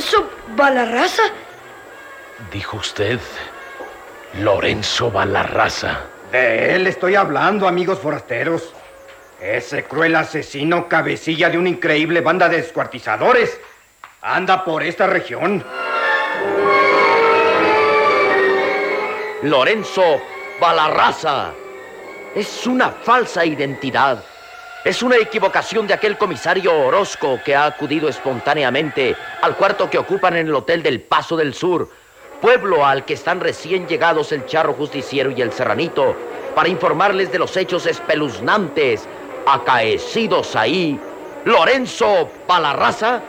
Lorenzo Balarraza. Dijo usted Lorenzo Balarraza. De él estoy hablando, amigos forasteros. Ese cruel asesino, cabecilla de una increíble banda de descuartizadores, anda por esta región. Lorenzo Balarraza. Es una falsa identidad. Es una equivocación de aquel comisario Orozco que ha acudido espontáneamente al cuarto que ocupan en el Hotel del Paso del Sur, pueblo al que están recién llegados el charro justiciero y el serranito, para informarles de los hechos espeluznantes acaecidos ahí. Lorenzo Balarraza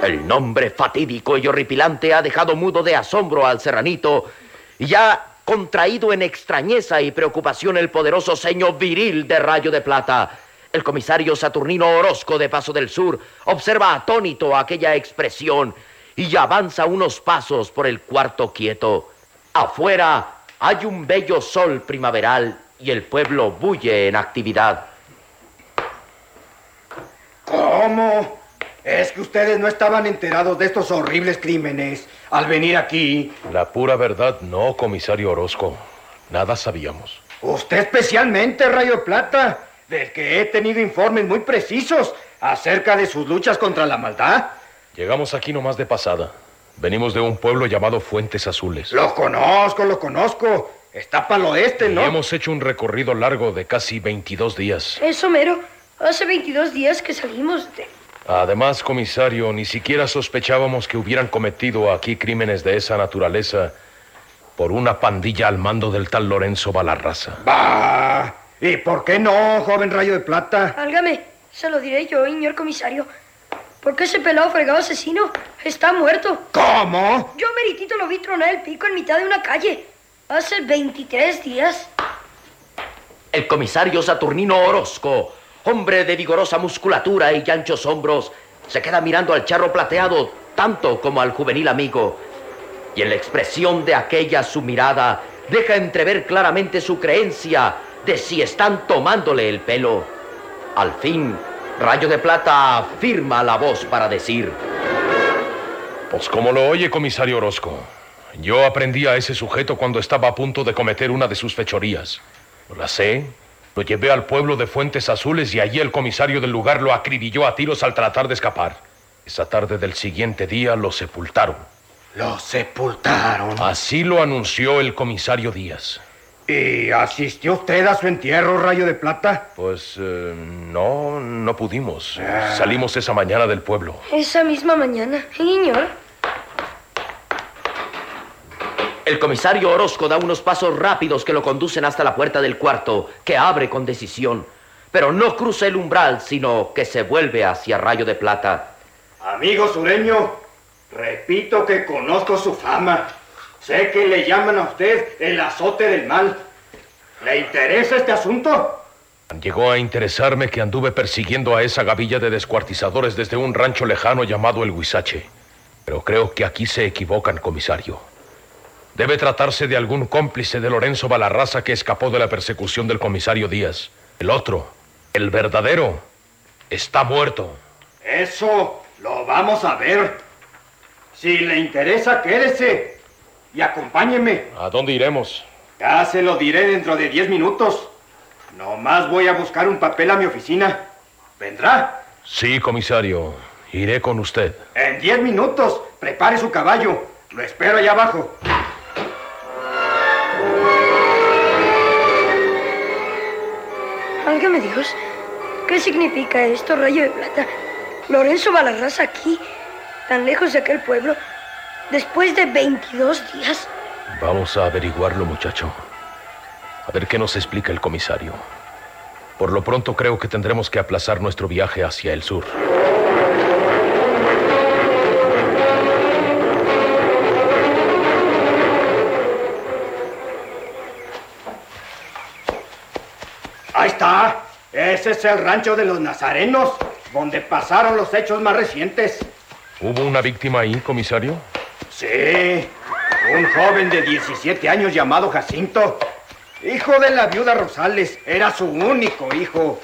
El nombre fatídico y horripilante ha dejado mudo de asombro al serranito y ha contraído en extrañeza y preocupación el poderoso ceño viril de rayo de plata. El comisario Saturnino Orozco de Paso del Sur observa atónito aquella expresión y avanza unos pasos por el cuarto quieto. Afuera hay un bello sol primaveral y el pueblo bulle en actividad. ¿Cómo? Es que ustedes no estaban enterados de estos horribles crímenes al venir aquí. La pura verdad, no, comisario Orozco. Nada sabíamos. Usted especialmente, Rayo Plata, del que he tenido informes muy precisos acerca de sus luchas contra la maldad. Llegamos aquí nomás de pasada. Venimos de un pueblo llamado Fuentes Azules. Lo conozco, lo conozco. Está para el oeste, ¿no? Y hemos hecho un recorrido largo de casi 22 días. Eso mero. Hace 22 días que salimos de... Además, comisario, ni siquiera sospechábamos que hubieran cometido aquí crímenes de esa naturaleza por una pandilla al mando del tal Lorenzo Balarraza. Bah. ¿Y por qué no, joven rayo de plata? Álgame, se lo diré yo, señor comisario. Porque ese pelado fregado asesino está muerto. ¿Cómo? Yo meritito lo vi tronar el pico en mitad de una calle. Hace 23 días. El comisario Saturnino Orozco hombre de vigorosa musculatura y anchos hombros, se queda mirando al charro plateado tanto como al juvenil amigo. Y en la expresión de aquella su mirada deja entrever claramente su creencia de si están tomándole el pelo. Al fin, Rayo de Plata afirma la voz para decir... Pues como lo oye, comisario Orozco. Yo aprendí a ese sujeto cuando estaba a punto de cometer una de sus fechorías. La sé, lo llevé al pueblo de Fuentes Azules y allí el comisario del lugar lo acribilló a tiros al tratar de escapar. Esa tarde del siguiente día lo sepultaron. Lo sepultaron. Así lo anunció el comisario Díaz. ¿Y asistió usted a su entierro, Rayo de Plata? Pues eh, no, no pudimos. Ah. Salimos esa mañana del pueblo. Esa misma mañana, señor. El comisario Orozco da unos pasos rápidos que lo conducen hasta la puerta del cuarto, que abre con decisión, pero no cruza el umbral, sino que se vuelve hacia Rayo de Plata. Amigo sureño, repito que conozco su fama. Sé que le llaman a usted el azote del mal. ¿Le interesa este asunto? Llegó a interesarme que anduve persiguiendo a esa gavilla de descuartizadores desde un rancho lejano llamado el Huizache. Pero creo que aquí se equivocan, comisario. Debe tratarse de algún cómplice de Lorenzo Balarraza que escapó de la persecución del comisario Díaz. El otro, el verdadero, está muerto. Eso lo vamos a ver. Si le interesa, quédese y acompáñeme. ¿A dónde iremos? Ya se lo diré dentro de diez minutos. Nomás voy a buscar un papel a mi oficina. ¿Vendrá? Sí, comisario. Iré con usted. En diez minutos. Prepare su caballo. Lo espero allá abajo. Válgame Dios. ¿Qué significa esto, rayo de plata? Lorenzo Balarraza aquí, tan lejos de aquel pueblo, después de 22 días. Vamos a averiguarlo, muchacho. A ver qué nos explica el comisario. Por lo pronto creo que tendremos que aplazar nuestro viaje hacia el sur. Ese es el rancho de los nazarenos, donde pasaron los hechos más recientes. ¿Hubo una víctima ahí, comisario? Sí, un joven de 17 años llamado Jacinto, hijo de la viuda Rosales, era su único hijo.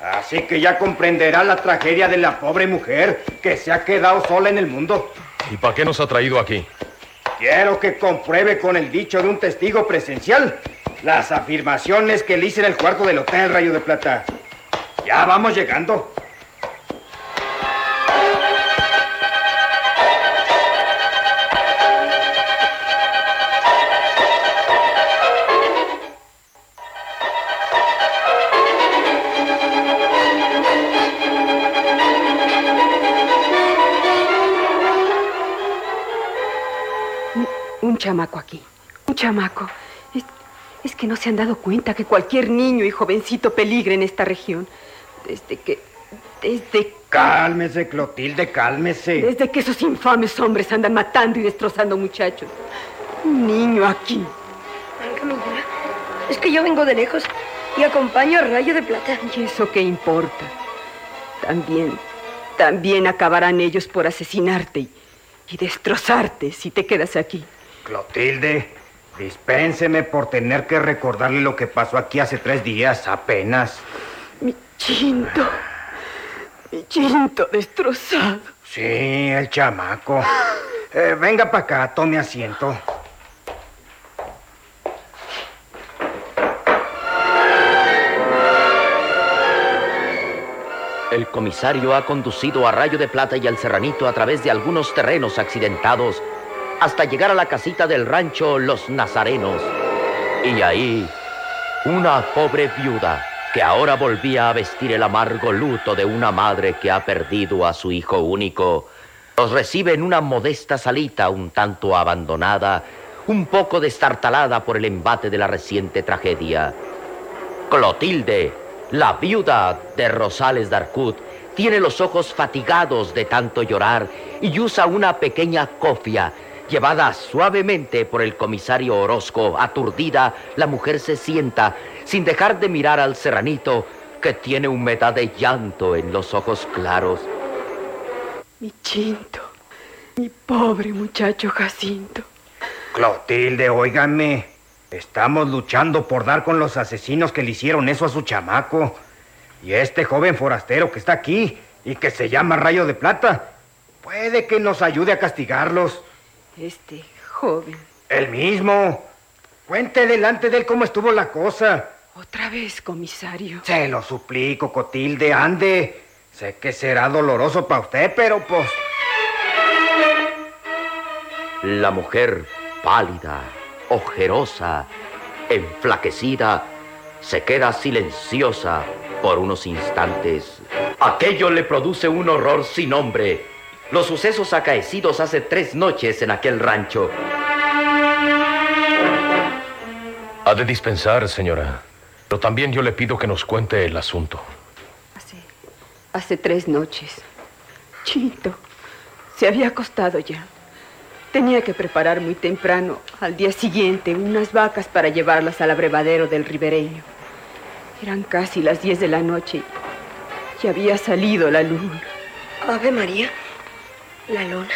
Así que ya comprenderá la tragedia de la pobre mujer que se ha quedado sola en el mundo. ¿Y para qué nos ha traído aquí? Quiero que compruebe con el dicho de un testigo presencial las afirmaciones que le hice en el cuarto del Hotel Rayo de Plata. Ya vamos llegando. Un chamaco aquí. Un chamaco. Es, es que no se han dado cuenta que cualquier niño y jovencito peligra en esta región. Desde que. Desde. Cálmese, Clotilde, cálmese. Desde que esos infames hombres andan matando y destrozando muchachos. Un niño aquí. Ay, Camila, es que yo vengo de lejos y acompaño a Rayo de Plata. ¿Y eso qué importa? También. También acabarán ellos por asesinarte y, y destrozarte si te quedas aquí. Clotilde, dispénseme por tener que recordarle lo que pasó aquí hace tres días apenas. Chinto. Mi chinto destrozado. Sí, el chamaco. Eh, venga para acá, tome asiento. El comisario ha conducido a Rayo de Plata y al Serranito a través de algunos terrenos accidentados hasta llegar a la casita del rancho Los Nazarenos. Y ahí, una pobre viuda que ahora volvía a vestir el amargo luto de una madre que ha perdido a su hijo único, los recibe en una modesta salita un tanto abandonada, un poco destartalada por el embate de la reciente tragedia. Clotilde, la viuda de Rosales Darcut, tiene los ojos fatigados de tanto llorar y usa una pequeña cofia Llevada suavemente por el comisario Orozco, aturdida, la mujer se sienta, sin dejar de mirar al serranito, que tiene humedad de llanto en los ojos claros. Mi chinto. Mi pobre muchacho Jacinto. Clotilde, óigame. Estamos luchando por dar con los asesinos que le hicieron eso a su chamaco. Y este joven forastero que está aquí y que se llama Rayo de Plata, puede que nos ayude a castigarlos. Este joven. El mismo. Cuente delante de él cómo estuvo la cosa. Otra vez, comisario. Se lo suplico, Cotilde, ande. Sé que será doloroso para usted, pero pues... La mujer, pálida, ojerosa, enflaquecida, se queda silenciosa por unos instantes. Aquello le produce un horror sin nombre. Los sucesos acaecidos hace tres noches en aquel rancho. Ha de dispensar, señora. Pero también yo le pido que nos cuente el asunto. Hace. Hace tres noches. Chito. Se había acostado ya. Tenía que preparar muy temprano, al día siguiente, unas vacas para llevarlas al abrevadero del ribereño. Eran casi las diez de la noche y había salido la luna. Ave María. La luna.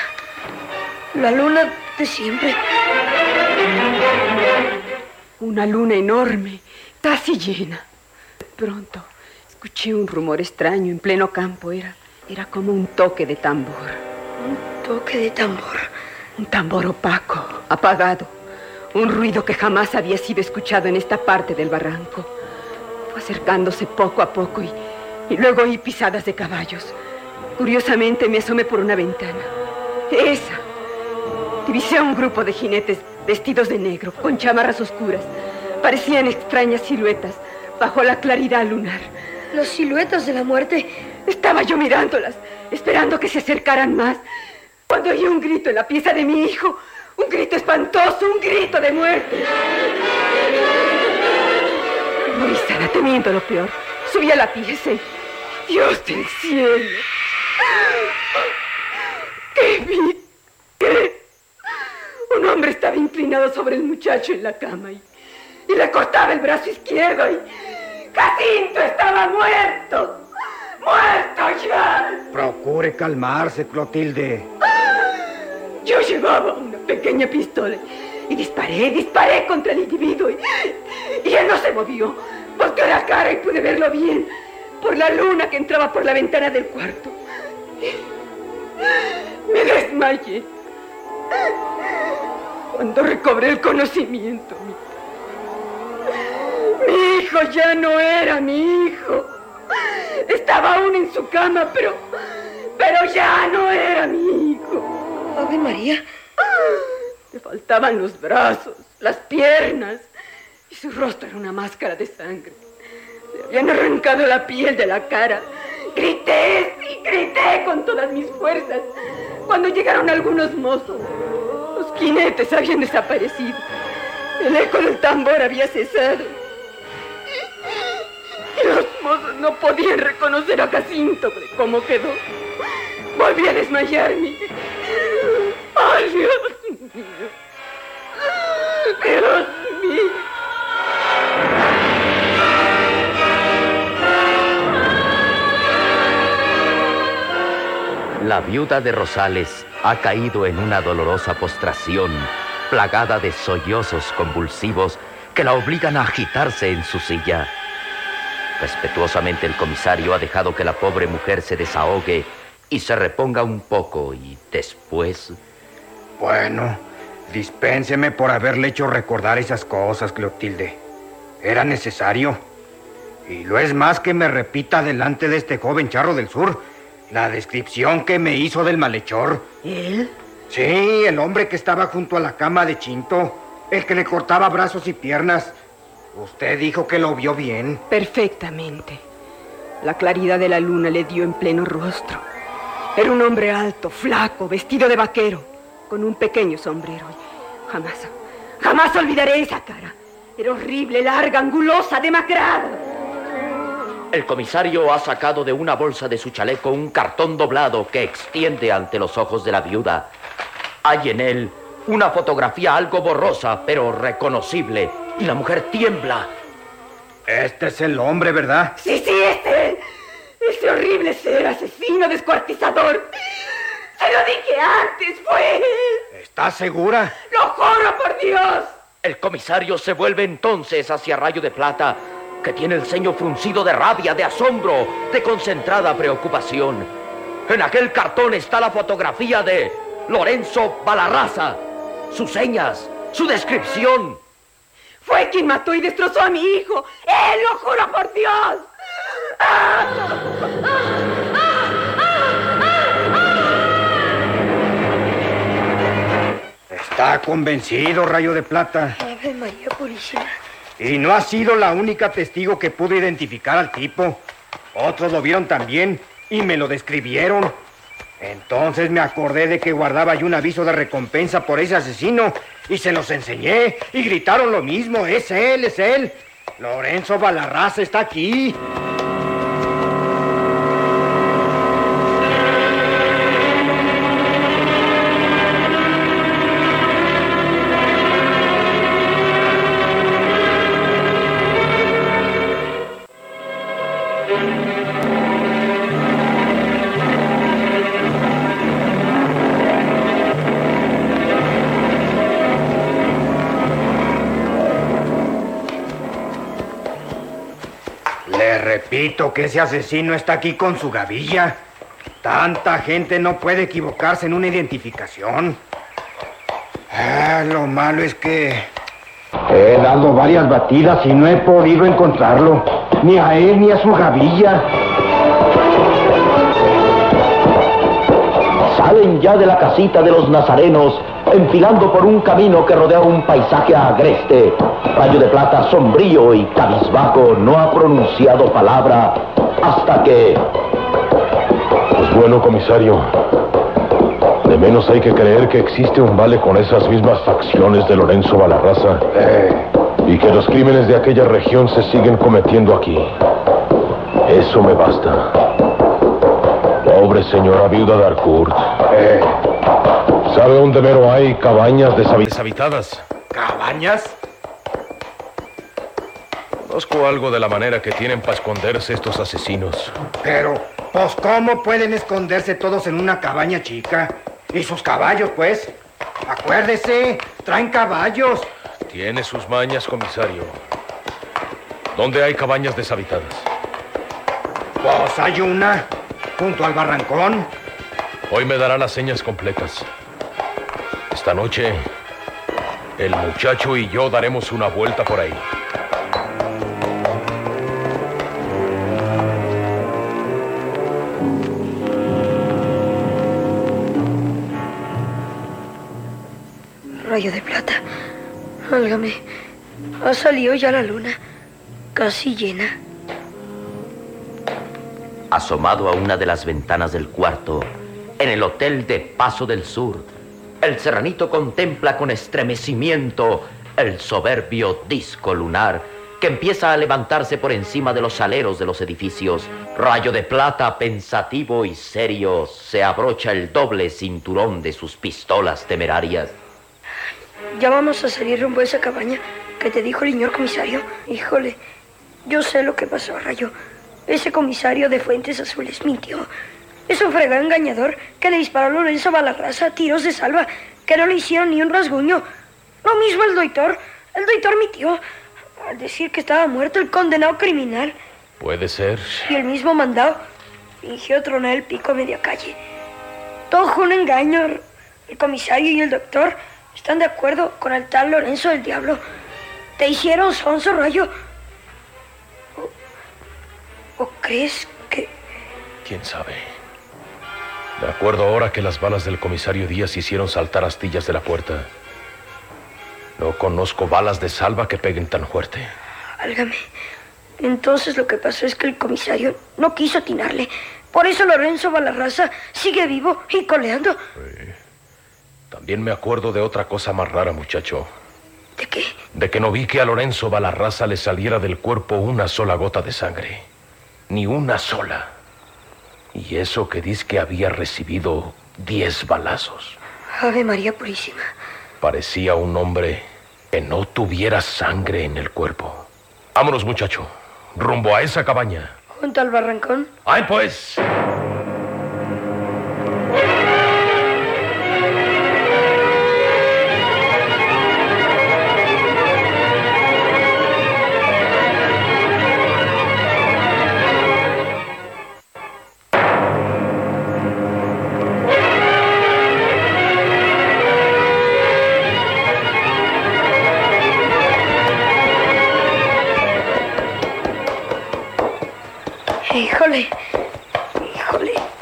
La luna de siempre. Una luna enorme, casi llena. De pronto escuché un rumor extraño en pleno campo. Era, era como un toque de tambor. Un toque de tambor. Un tambor opaco, apagado. Un ruido que jamás había sido escuchado en esta parte del barranco. Fue acercándose poco a poco y, y luego oí pisadas de caballos. Curiosamente me asomé por una ventana. Esa. Divisé a un grupo de jinetes vestidos de negro, con chamarras oscuras. Parecían extrañas siluetas bajo la claridad lunar. Los siluetas de la muerte. Estaba yo mirándolas, esperando que se acercaran más, cuando oí un grito en la pieza de mi hijo. Un grito espantoso, un grito de muerte. Morisana, temiendo lo peor, subí a la pieza y... Dios del cielo. ¿Qué vi? ¿Qué? Un hombre estaba inclinado sobre el muchacho en la cama y, y le cortaba el brazo izquierdo y... ¡Jacinto estaba muerto! ¡Muerto ya! Procure calmarse, Clotilde. Yo llevaba una pequeña pistola y disparé, disparé contra el individuo y, y él no se movió. Volteó la cara y pude verlo bien. por la luna que entraba por la ventana del cuarto. Me desmayé. Cuando recobré el conocimiento, mi, mi hijo ya no era mi hijo. Estaba aún en su cama, pero, pero ya no era mi hijo. Ave María. Le faltaban los brazos, las piernas, y su rostro era una máscara de sangre. Le habían arrancado la piel de la cara. Grité y grité con todas mis fuerzas. Cuando llegaron algunos mozos, los jinetes habían desaparecido. El eco del tambor había cesado. No podían reconocer a Jacinto de cómo quedó. Volví a desmayarme. ¡Ay, Dios mío! ¡Dios mío! La viuda de Rosales ha caído en una dolorosa postración, plagada de sollozos convulsivos que la obligan a agitarse en su silla. Respetuosamente el comisario ha dejado que la pobre mujer se desahogue y se reponga un poco y después... Bueno, dispénseme por haberle hecho recordar esas cosas, Clotilde. Era necesario. Y lo es más que me repita delante de este joven charro del sur la descripción que me hizo del malhechor. ¿Él? Sí, el hombre que estaba junto a la cama de Chinto, el que le cortaba brazos y piernas. Usted dijo que lo vio bien. Perfectamente. La claridad de la luna le dio en pleno rostro. Era un hombre alto, flaco, vestido de vaquero, con un pequeño sombrero. Jamás, jamás olvidaré esa cara. Era horrible, larga, angulosa, demacrada. El comisario ha sacado de una bolsa de su chaleco un cartón doblado que extiende ante los ojos de la viuda. Hay en él una fotografía algo borrosa, pero reconocible, y la mujer tiembla. Este es el hombre, ¿verdad? Sí, sí, este. Ese horrible ser asesino, descuartizador. Se lo dije antes, fue él. ¿Estás segura? Lo juro por Dios. El comisario se vuelve entonces hacia Rayo de Plata, que tiene el ceño fruncido de rabia, de asombro, de concentrada preocupación. En aquel cartón está la fotografía de Lorenzo Balarraza, sus señas, su descripción. Fue quien mató y destrozó a mi hijo. ¡Él lo juro por Dios! Está convencido, Rayo de Plata. Ave María Purísima. Y no ha sido la única testigo que pudo identificar al tipo. Otros lo vieron también y me lo describieron. Entonces me acordé de que guardaba yo un aviso de recompensa por ese asesino y se los enseñé y gritaron lo mismo. Es él, es él. Lorenzo Balarraza está aquí. Repito que ese asesino está aquí con su gavilla. Tanta gente no puede equivocarse en una identificación. Ah, lo malo es que... He dado varias batidas y no he podido encontrarlo. Ni a él ni a su gavilla. Salen ya de la casita de los nazarenos, enfilando por un camino que rodea un paisaje agreste. Rayo de Plata, sombrío y cabizbajo, no ha pronunciado palabra hasta que... Pues bueno, comisario. De menos hay que creer que existe un vale con esas mismas facciones de Lorenzo Balarraza. Y que los crímenes de aquella región se siguen cometiendo aquí. Eso me basta. Pobre señora viuda de Arcourt. ¿Sabe dónde mero hay cabañas deshabi- deshabitadas? ¿Cabañas? Conozco algo de la manera que tienen para esconderse estos asesinos. Pero, pues, ¿cómo pueden esconderse todos en una cabaña chica? ¿Y sus caballos, pues? Acuérdese, traen caballos. Tiene sus mañas, comisario. ¿Dónde hay cabañas deshabitadas? Pues hay una, junto al barrancón. Hoy me dará las señas completas. Esta noche, el muchacho y yo daremos una vuelta por ahí. Rayo de plata. Álgame. Ha salido ya la luna. Casi llena. Asomado a una de las ventanas del cuarto, en el hotel de Paso del Sur, el serranito contempla con estremecimiento el soberbio disco lunar que empieza a levantarse por encima de los aleros de los edificios. Rayo de plata, pensativo y serio, se abrocha el doble cinturón de sus pistolas temerarias. Ya vamos a salir rumbo a esa cabaña que te dijo el señor comisario. Híjole, yo sé lo que pasó, Rayo. Ese comisario de Fuentes Azules mintió. Es un fregado engañador que le disparó a Lorenzo Balarraza a tiros de salva, que no le hicieron ni un rasguño. Lo mismo el doctor. El doctor mintió al decir que estaba muerto el condenado criminal. Puede ser. Y el mismo mandado fingió tronar el pico a media calle. Todo fue un engaño. El comisario y el doctor están de acuerdo con el tal Lorenzo del Diablo. Te hicieron sonso, Rayo. ¿O, o crees que...? ¿Quién sabe? Me acuerdo ahora que las balas del comisario Díaz hicieron saltar astillas de la puerta. No conozco balas de salva que peguen tan fuerte. Álgame. Entonces lo que pasó es que el comisario no quiso atinarle. Por eso Lorenzo Balarraza sigue vivo y coleando. Sí. También me acuerdo de otra cosa más rara, muchacho. ¿De qué? De que no vi que a Lorenzo Balarraza le saliera del cuerpo una sola gota de sangre. Ni una sola. Y eso que dice que había recibido diez balazos. Ave María Purísima. Parecía un hombre que no tuviera sangre en el cuerpo. Vámonos, muchacho. Rumbo a esa cabaña. ¿Junto al barrancón? ¡Ay, pues!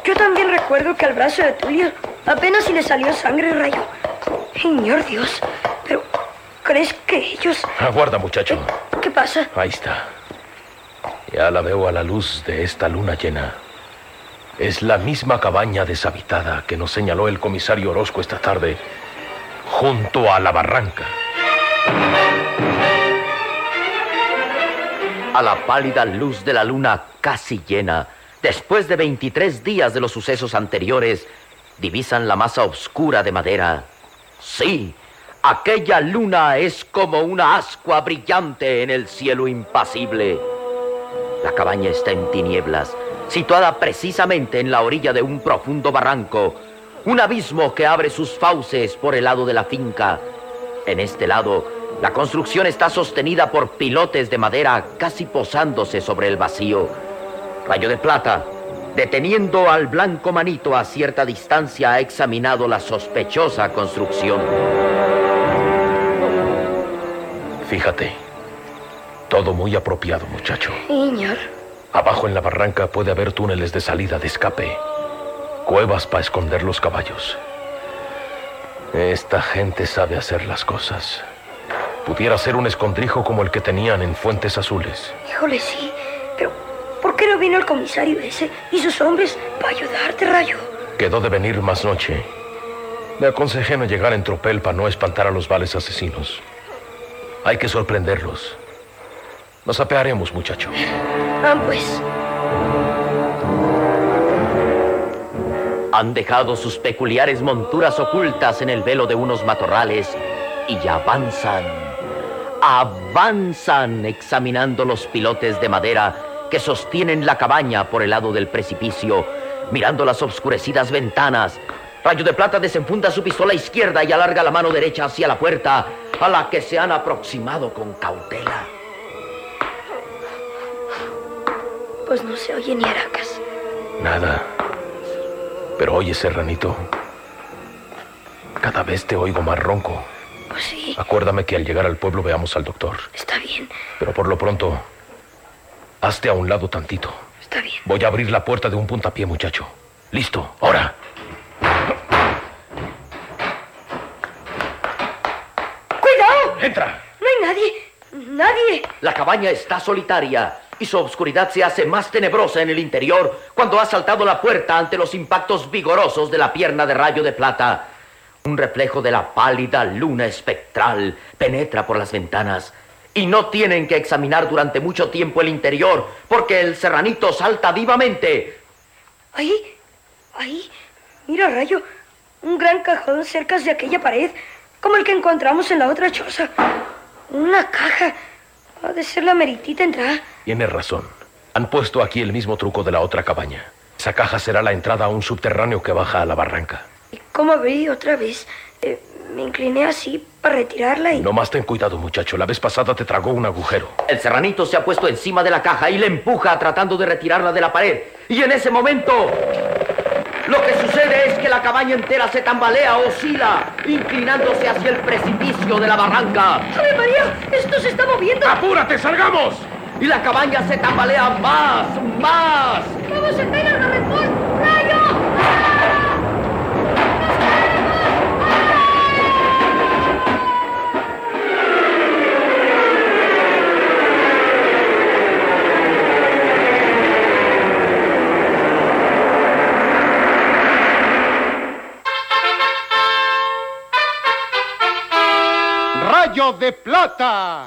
Yo también recuerdo que al brazo de Tulio apenas si le salió sangre, rayo. Señor Dios, pero ¿crees que ellos... Aguarda, muchacho. ¿Qué pasa? Ahí está. Ya la veo a la luz de esta luna llena. Es la misma cabaña deshabitada que nos señaló el comisario Orozco esta tarde, junto a la barranca. A la pálida luz de la luna casi llena, después de 23 días de los sucesos anteriores, divisan la masa oscura de madera. Sí, aquella luna es como una ascua brillante en el cielo impasible. La cabaña está en tinieblas, situada precisamente en la orilla de un profundo barranco, un abismo que abre sus fauces por el lado de la finca. En este lado, la construcción está sostenida por pilotes de madera casi posándose sobre el vacío. Rayo de Plata, deteniendo al blanco manito a cierta distancia, ha examinado la sospechosa construcción. Fíjate, todo muy apropiado, muchacho. Señor. Abajo en la barranca puede haber túneles de salida, de escape, cuevas para esconder los caballos. Esta gente sabe hacer las cosas. Pudiera ser un escondrijo como el que tenían en Fuentes Azules. Híjole, sí. Pero, ¿por qué no vino el comisario ese y sus hombres para ayudarte, Rayo? Quedó de venir más noche. Le aconsejé no llegar en tropel para no espantar a los vales asesinos. Hay que sorprenderlos. Nos apearemos, muchacho. Ah, pues. Han dejado sus peculiares monturas ocultas en el velo de unos matorrales y avanzan, avanzan examinando los pilotes de madera que sostienen la cabaña por el lado del precipicio, mirando las obscurecidas ventanas. Rayo de Plata desenfunda su pistola izquierda y alarga la mano derecha hacia la puerta, a la que se han aproximado con cautela. Pues no se oye ni aracas. Nada. Pero oye, Serranito. Cada vez te oigo más ronco. Pues sí, Acuérdame que al llegar al pueblo veamos al doctor. está bien, Pero por lo pronto, hazte a un lado tantito. está bien. Voy a abrir la puerta de un puntapié, muchacho. Listo, ahora. ¡Cuidado! Entra. No hay nadie. Nadie. La cabaña está solitaria y su oscuridad se hace más tenebrosa en el interior cuando ha saltado la puerta ante los impactos vigorosos de la pierna de rayo de plata. Un reflejo de la pálida luna espectral penetra por las ventanas y no tienen que examinar durante mucho tiempo el interior porque el serranito salta vivamente. Ahí, ahí. Mira, Rayo. Un gran cajón cerca de aquella pared, como el que encontramos en la otra choza. Una caja. Ha de ser la meritita entrada. Tienes razón. Han puesto aquí el mismo truco de la otra cabaña. Esa caja será la entrada a un subterráneo que baja a la barranca. Y como abrí otra vez, eh, me incliné así para retirarla y... No más ten cuidado, muchacho. La vez pasada te tragó un agujero. El serranito se ha puesto encima de la caja y le empuja tratando de retirarla de la pared. Y en ese momento, lo que sucede es que la cabaña entera se tambalea, oscila, inclinándose hacia el precipicio de la barranca. ¡Ave María! ¡Esto se está moviendo! ¡Apúrate, salgamos! Y la cabaña se tambalea más, más. ¡Vamos a caer al De Plata.